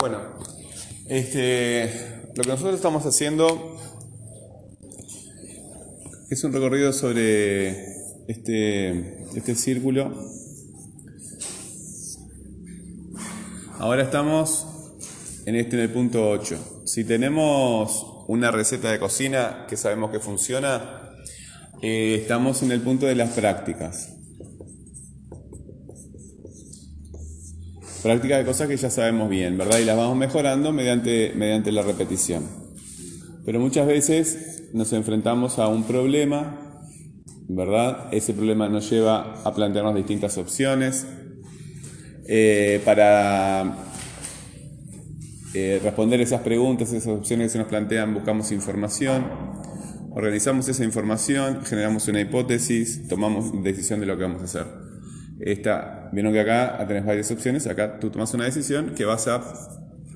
Bueno, este, lo que nosotros estamos haciendo es un recorrido sobre este, este círculo. Ahora estamos en este en el punto 8. Si tenemos una receta de cocina que sabemos que funciona, eh, estamos en el punto de las prácticas. Práctica de cosas que ya sabemos bien, ¿verdad? Y las vamos mejorando mediante, mediante la repetición. Pero muchas veces nos enfrentamos a un problema, ¿verdad? Ese problema nos lleva a plantearnos distintas opciones. Eh, para eh, responder esas preguntas, esas opciones que se nos plantean, buscamos información, organizamos esa información, generamos una hipótesis, tomamos decisión de lo que vamos a hacer. Esta, vieron que acá tenés varias opciones, acá tú tomas una decisión que vas a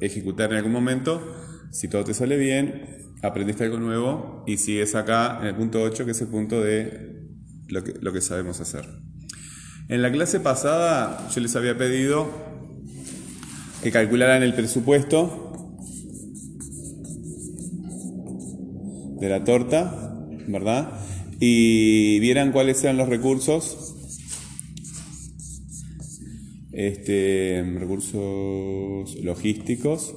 ejecutar en algún momento, si todo te sale bien, aprendiste algo nuevo y sigues acá en el punto 8, que es el punto de lo que, lo que sabemos hacer. En la clase pasada yo les había pedido que calcularan el presupuesto de la torta, ¿verdad? Y vieran cuáles eran los recursos este, recursos logísticos,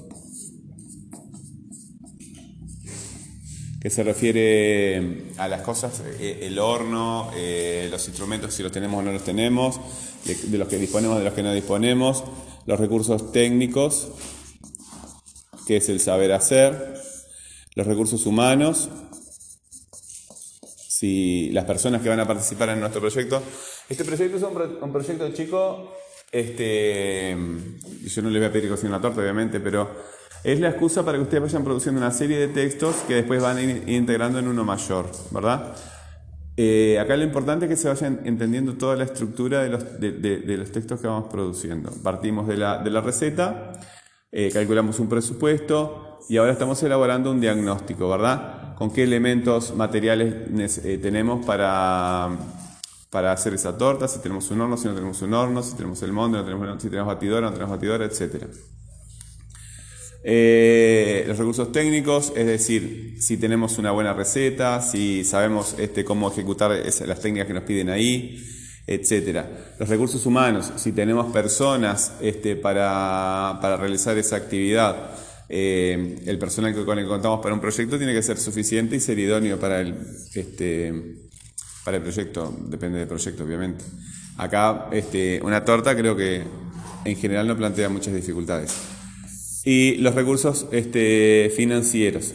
que se refiere a las cosas, eh, el horno, eh, los instrumentos, si los tenemos o no los tenemos, de, los que disponemos, de los que no disponemos, los recursos técnicos, que es el saber hacer, los recursos humanos, si las personas que van a participar en nuestro proyecto. Este proyecto es un, un proyecto chico este, yo no le voy a pedir cocina una torta, obviamente, pero es la excusa para que ustedes vayan produciendo una serie de textos que después van a ir integrando en uno mayor, ¿verdad? Eh, acá lo importante es que se vayan entendiendo toda la estructura de los, de, los textos que vamos produciendo. Partimos de la, la receta, eh, calculamos un presupuesto y ahora estamos elaborando un diagnóstico, ¿verdad? Con qué elementos materiales eh, tenemos para para hacer esa torta, si tenemos un horno, si no tenemos un horno, si tenemos el molde, no tenemos, si tenemos batidora, no tenemos batidora, etc. Eh, los recursos técnicos, es decir, si tenemos una buena receta, si sabemos este, cómo ejecutar las técnicas que nos piden ahí, etc. Los recursos humanos, si tenemos personas este, para, para realizar esa actividad, eh, el personal con el que contamos para un proyecto tiene que ser suficiente y ser idóneo para el, este, para el proyecto, depende del proyecto, obviamente. Acá, este, una torta creo que en general no plantea muchas dificultades. Y los recursos este, financieros.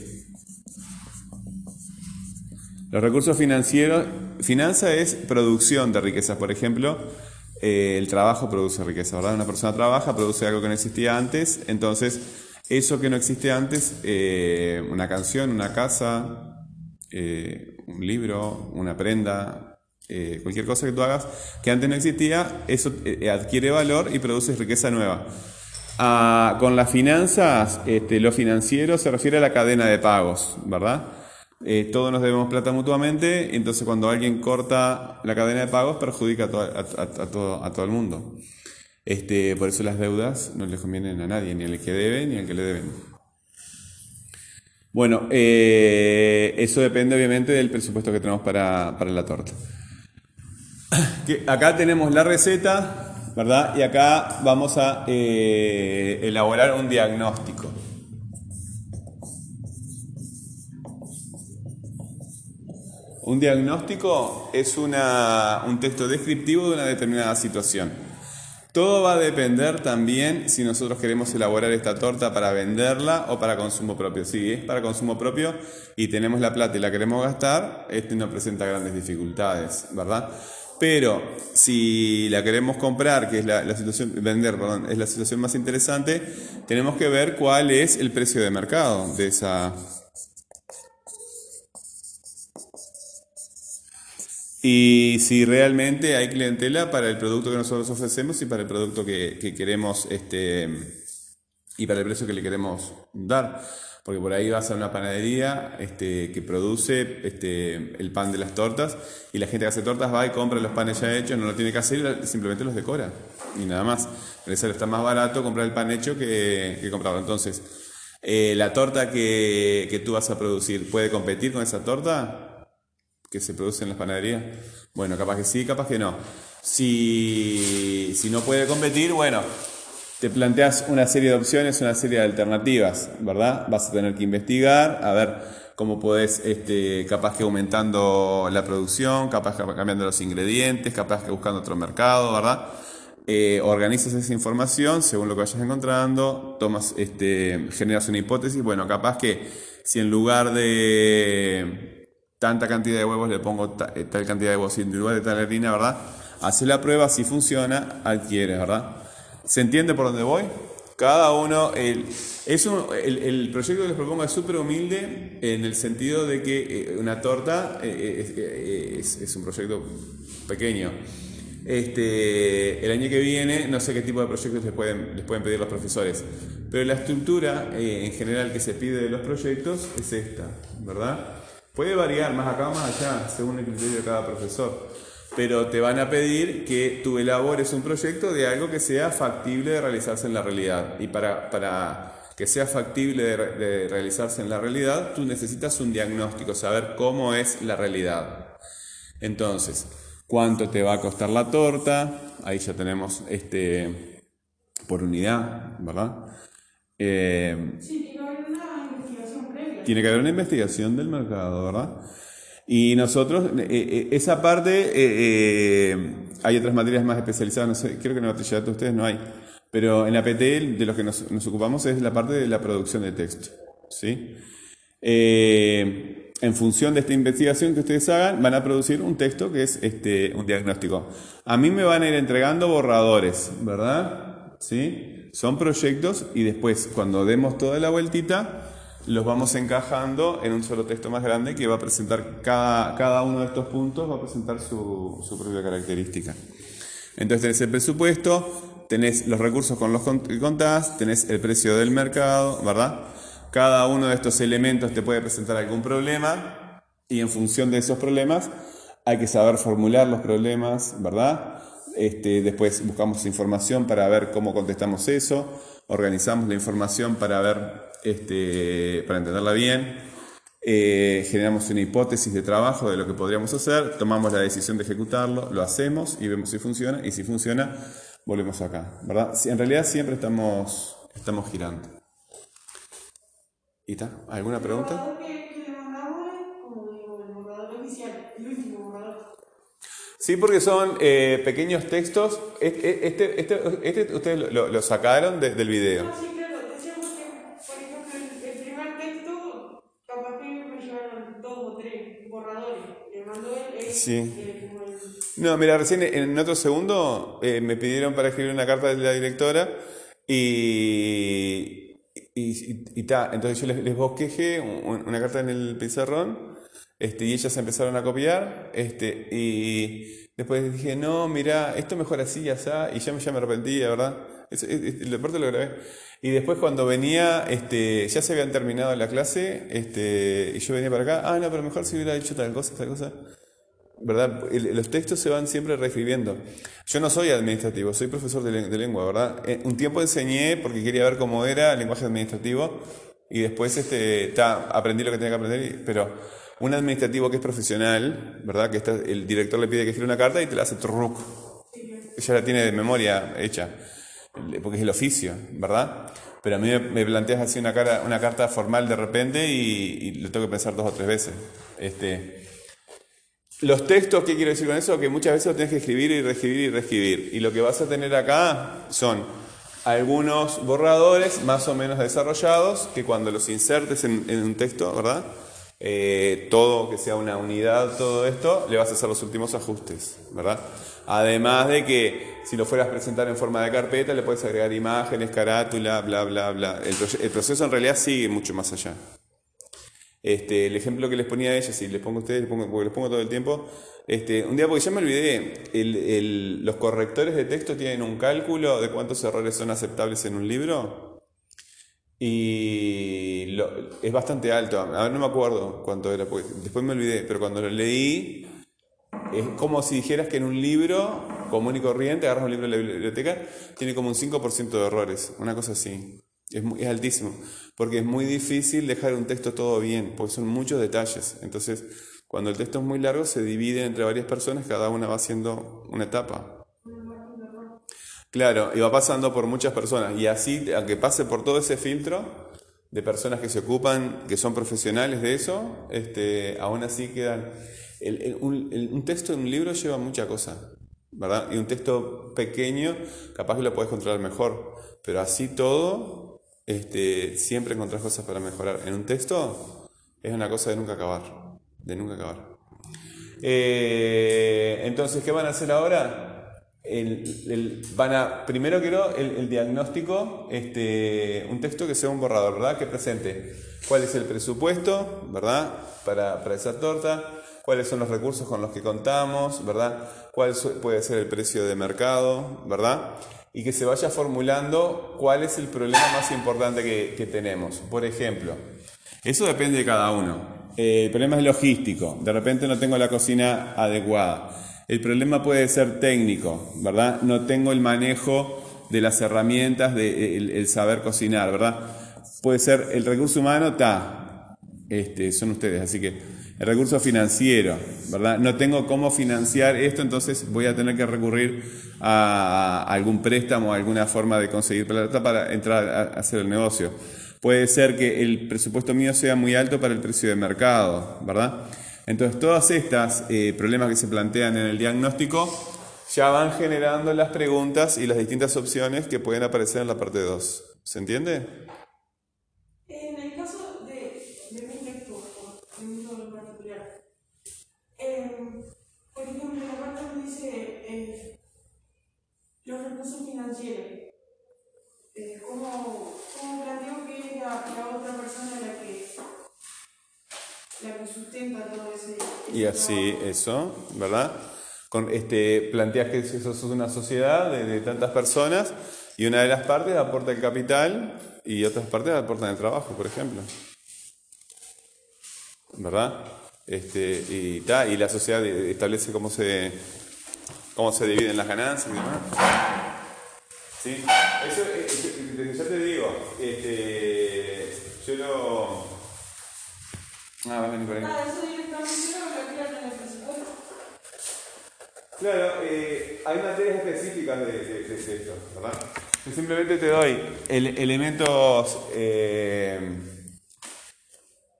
Los recursos financieros, finanza es producción de riquezas, por ejemplo, eh, el trabajo produce riqueza, ¿verdad? Una persona trabaja, produce algo que no existía antes, entonces eso que no existe antes, eh, una canción, una casa, eh, un libro, una prenda, eh, cualquier cosa que tú hagas que antes no existía, eso eh, adquiere valor y produce riqueza nueva. Ah, con las finanzas, este, lo financiero se refiere a la cadena de pagos, ¿verdad? Eh, todos nos debemos plata mutuamente, entonces cuando alguien corta la cadena de pagos perjudica a, todo, a todo el mundo. Este, por eso las deudas no le convienen a nadie, ni al que debe ni al que le deben. Bueno, eh, eso depende obviamente del presupuesto que tenemos para, la torta. acá tenemos la receta, ¿verdad? Y acá vamos a eh, elaborar un diagnóstico. Un diagnóstico es un texto descriptivo de una determinada situación. Todo va a depender también si nosotros queremos elaborar esta torta para venderla o para consumo propio. Si es para consumo propio y tenemos la plata y la queremos gastar, este no presenta grandes dificultades, ¿verdad? Pero si la queremos comprar, que es la, situación, vender, perdón, es la situación más interesante, tenemos que ver cuál es el precio de mercado de esa, y si realmente hay clientela para el producto que nosotros ofrecemos y para el producto que, queremos este, y para el precio que le queremos dar. Porque por ahí vas a una panadería este, que produce este, el pan de las tortas y la gente que hace tortas va y compra los panes ya hechos, no lo tiene que hacer, simplemente los decora y nada más. Pero eso está más barato comprar el pan hecho que, comprarlo. Entonces, eh, la torta que, que tú vas a producir, ¿puede competir con esa torta que se produce en las panaderías? Bueno, capaz que sí, capaz que no. Si, si no puede competir, bueno, te planteas una serie de opciones, una serie de alternativas, ¿verdad? Vas a tener que investigar, a ver cómo podés, este, capaz que aumentando la producción, capaz que cambiando los ingredientes, capaz que buscando otro mercado, ¿verdad? Eh, organizas esa información según lo que vayas encontrando, tomas, este, generas una hipótesis, bueno, capaz que si en lugar de tanta cantidad de huevos le pongo eh, tal cantidad de huevos individual de tal harina, ¿verdad? Hace la prueba, si funciona, adquieres, ¿verdad? ¿Se entiende por dónde voy? Cada uno, el, es el, proyecto que les propongo es súper humilde en el sentido de que eh, una torta eh, es, un proyecto pequeño. Este, el año que viene no sé qué tipo de proyectos les pueden, les pueden pedir los profesores, pero la estructura en general que se pide de los proyectos es esta, ¿verdad? Puede variar más acá más allá según el criterio de cada profesor pero te van a pedir que tú elabores un proyecto de algo que sea factible de realizarse en la realidad. Y para, para que sea factible de, realizarse en la realidad, tú necesitas un diagnóstico, saber cómo es la realidad. Entonces, cuánto te va a costar la torta, ahí ya tenemos este por unidad, ¿verdad? Eh, sí, tiene que haber una investigación previa. Tiene que haber una investigación del mercado, ¿verdad? Y nosotros, eh, eh, esa parte, eh, hay otras materias más especializadas, no sé, creo que en el bachillerato de ustedes no hay, pero en la PTL de lo que nos, ocupamos es la parte de la producción de texto. ¿sí? en función de esta investigación que ustedes hagan, van a producir un texto que es este, un diagnóstico. A mí me van a ir entregando borradores, ¿verdad? ¿Sí? Son proyectos y después, cuando demos toda la vueltita, los vamos encajando en un solo texto más grande que va a presentar cada, cada uno de estos puntos, va a presentar su, su, propia característica. Entonces tenés el presupuesto, tenés los recursos con los que contás, tenés el precio del mercado, ¿verdad? Cada uno de estos elementos te puede presentar algún problema y en función de esos problemas hay que saber formular los problemas, ¿verdad? Este, después buscamos información para ver cómo contestamos eso, organizamos la información para ver este, para entenderla bien, eh, generamos una hipótesis de trabajo de lo que podríamos hacer, tomamos la decisión de ejecutarlo, lo hacemos y vemos si funciona, y si funciona, volvemos acá, ¿verdad? En realidad siempre estamos, estamos girando. ¿Y está? ¿Alguna pregunta? Sí, porque son eh, pequeños textos. Este, este, este, este ustedes lo, lo sacaron del video. Sí. No, mira, recién en otro segundo eh, me pidieron para escribir una carta de la directora y. Y, y, entonces yo les, les bosquejé una carta en el pizarrón este, y ellas empezaron a copiar este, y después dije, no, mira, esto mejor así, está, y ya, ya me arrepentí, ¿verdad? el deporte lo grabé. Y después cuando venía, este, ya se habían terminado la clase, este, y yo venía para acá, ah, no, pero mejor si hubiera dicho tal cosa, tal cosa. ¿Verdad? los textos se van siempre reescribiendo. Yo no soy administrativo, soy profesor de, lengua, ¿verdad? Eh, un tiempo enseñé porque quería ver cómo era el lenguaje administrativo y después este, aprendí lo que tenía que aprender, pero un administrativo que es profesional, ¿verdad? Que el director le pide que escriba una carta y te la hace truc. Ella la tiene de memoria hecha, porque es el oficio, ¿verdad? Pero a mí me, planteas así una carta formal de repente y, y, lo tengo que pensar dos o tres veces. Este, los textos, ¿qué quiero decir con eso? Que muchas veces lo tienes que escribir y reescribir y reescribir. Y lo que vas a tener acá son algunos borradores más o menos desarrollados que cuando los insertes en, un texto, ¿verdad? Eh, todo, que sea una unidad, todo esto, le vas a hacer los últimos ajustes, ¿verdad? Además de que si lo fueras a presentar en forma de carpeta, le puedes agregar imágenes, carátula, bla, bla, bla. el proceso en realidad sigue mucho más allá. Este, el ejemplo que les ponía a ella, si les pongo a ustedes, les pongo, porque les pongo todo el tiempo, este, un día porque ya me olvidé, los correctores de texto tienen un cálculo de cuántos errores son aceptables en un libro. Y es bastante alto. A ver, no me acuerdo cuánto era, después me olvidé, pero cuando lo leí, es como si dijeras que en un libro común y corriente, agarras un libro de la biblioteca, tiene como un 5% de errores, una cosa así. Es, es, altísimo, porque es muy difícil dejar un texto todo bien, porque son muchos detalles. Entonces, cuando el texto es muy largo, se divide entre varias personas, cada una va haciendo una etapa. Claro, y va pasando por muchas personas. Y así, aunque pase por todo ese filtro de personas que se ocupan, que son profesionales de eso, este, aún así quedan... un, texto en un libro lleva mucha cosa, ¿verdad? Y un texto pequeño, capaz que lo puedes controlar mejor. Pero así todo, este, siempre encontrás cosas para mejorar. En un texto es una cosa de nunca acabar, de nunca acabar. Eh, entonces, ¿qué van a hacer ahora? el, van a, primero quiero el, el, diagnóstico, este, un texto que sea un borrador, ¿verdad? Que presente cuál es el presupuesto, ¿verdad? Para, para esa torta, cuáles son los recursos con los que contamos, ¿verdad? Cuál puede ser el precio de mercado, ¿verdad? Y que se vaya formulando cuál es el problema más importante que, tenemos. Por ejemplo, eso depende de cada uno. Eh, el problema es logístico. De repente no tengo la cocina adecuada el problema puede ser técnico, ¿verdad? No tengo el manejo de las herramientas, de, el, saber cocinar, ¿verdad? Puede ser el recurso humano, está, este, son ustedes, así que el recurso financiero, ¿verdad? No tengo cómo financiar esto, entonces voy a tener que recurrir a, algún préstamo, a alguna forma de conseguir plata para entrar a hacer el negocio. Puede ser que el presupuesto mío sea muy alto para el precio de mercado, ¿verdad? Entonces, todos estos eh, problemas que se plantean en el diagnóstico ya van generando las preguntas y las distintas opciones que pueden aparecer en la parte 2. ¿Se entiende? En el caso de, de un texto, de un particular, eh, por ejemplo, en la parte donde dice eh, los recursos financieros, eh, ¿cómo, ¿cómo, planteo que la, la otra persona la que la que sustenta todo ese... y así, eso, ¿verdad? Con, este, planteas que eso es una sociedad de, tantas personas y una de las partes aporta el capital y otras partes aportan el trabajo, por ejemplo. ¿Verdad? Este, y, ta, y la sociedad establece cómo se, cómo se dividen las ganancias y demás. ¿Sí? Eso, ya te digo, este, yo lo Ah, va a venir por ahí. Ah, eso directamente lo en el presupuesto. Claro, eh, hay materias específicas de, de, esto, ¿verdad? Yo simplemente te doy elementos, eh,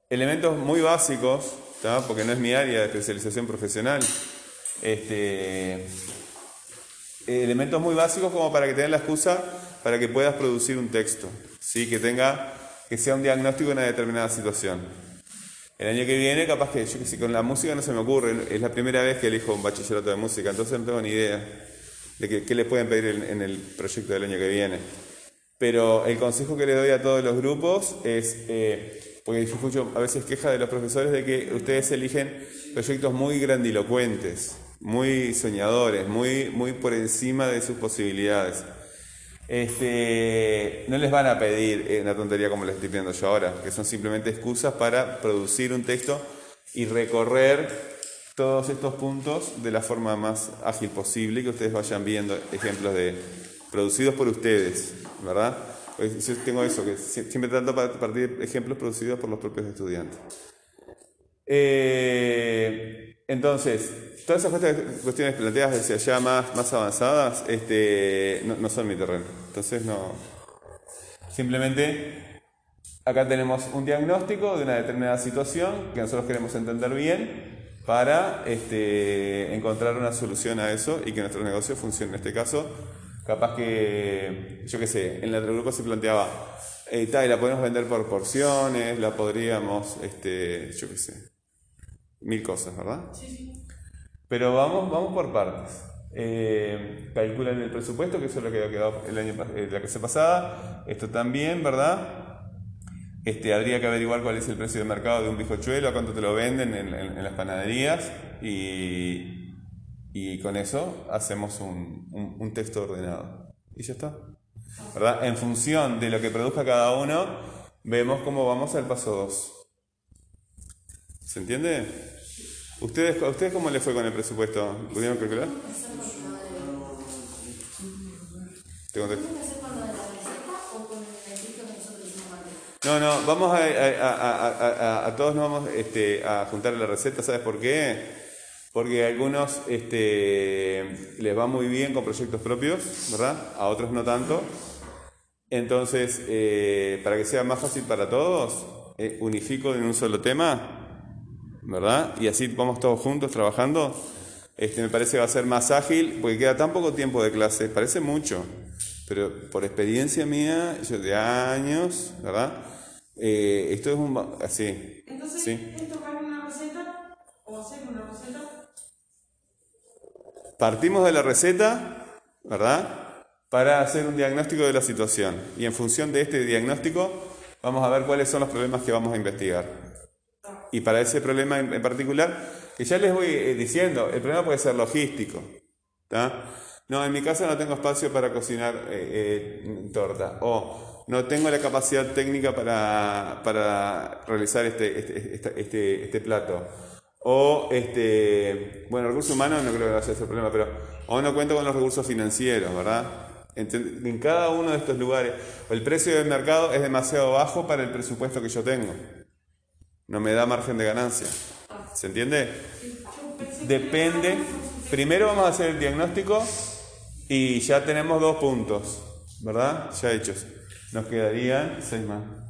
elementos muy básicos, porque no es mi área de especialización profesional. Este, elementos muy básicos como para que tengas la excusa para que puedas producir un texto, ¿sí? que tenga, que sea un diagnóstico de una determinada situación. El año que viene, capaz que yo que con la música no se me ocurre, es la primera vez que elijo un bachillerato de música, entonces no tengo ni idea de qué, le pueden pedir en, el proyecto del año que viene. Pero el consejo que le doy a todos los grupos es, eh, porque yo escucho a veces quejas de los profesores de que ustedes eligen proyectos muy grandilocuentes, muy soñadores, muy, muy por encima de sus posibilidades este, no les van a pedir eh, una tontería como les estoy pidiendo yo ahora, que son simplemente excusas para producir un texto y recorrer todos estos puntos de la forma más ágil posible que ustedes vayan viendo ejemplos de producidos por ustedes, ¿verdad? Pues yo tengo eso, que siempre trato para partir ejemplos producidos por los propios estudiantes. Eh, entonces, todas esas cuestiones planteadas hacia allá más, avanzadas este, no, son mi terreno. Entonces, no. Simplemente, acá tenemos un diagnóstico de una determinada situación que nosotros queremos entender bien para este, encontrar una solución a eso y que nuestro negocio funcione. En este caso, capaz que, yo qué sé, en el otro grupo se planteaba, eh, la podemos vender por porciones, la podríamos, este, yo qué sé, mil cosas, ¿verdad? Sí, Pero vamos, vamos por partes. Eh, calculan el presupuesto, que eso es lo que había quedado el año, eh, la clase pasada. Esto también, ¿verdad? Este, habría que averiguar cuál es el precio de mercado de un bizcochuelo, a cuánto te lo venden en, las panaderías y, y, con eso hacemos un, un, texto ordenado. Y ya está. ¿verdad? En función de lo que produzca cada uno, vemos cómo vamos al paso 2. ¿Se entiende? ¿Ustedes, ¿A ustedes cómo les fue con el presupuesto? ¿Pudieron calcular? ¿Te contesto? No, no, vamos a, a, a, a, todos nos vamos este, a juntar la receta, ¿sabes por qué? Porque a algunos este, les va muy bien con proyectos propios, ¿verdad? A otros no tanto. Entonces, eh, para que sea más fácil para todos, eh, unifico en un solo tema, ¿verdad? Y así vamos todos juntos trabajando. Este, me parece que va a ser más ágil, porque queda tan poco tiempo de clase, parece mucho, pero por experiencia mía, yo de años, ¿verdad? Eh, esto es un... así. Entonces, ¿sí? ¿es tocar una receta o hacer una receta? Partimos de la receta, ¿verdad? Para hacer un diagnóstico de la situación. Y en función de este diagnóstico, vamos a ver cuáles son los problemas que vamos a investigar. Y para ese problema en particular, que ya les voy eh, diciendo, el problema puede ser logístico. ¿tá? No, en mi casa no tengo espacio para cocinar eh, eh, torta. O no tengo la capacidad técnica para, para realizar este, este, este, este, plato. O, este, bueno, recursos humanos no creo que vaya a ser problema, pero o no cuento con los recursos financieros, ¿verdad? En cada uno de estos lugares, el precio del mercado es demasiado bajo para el presupuesto que yo tengo. No me da margen de ganancia. ¿Se entiende? Depende. Primero vamos a hacer el diagnóstico y ya tenemos dos puntos, ¿verdad? Ya hechos. Nos quedarían seis más.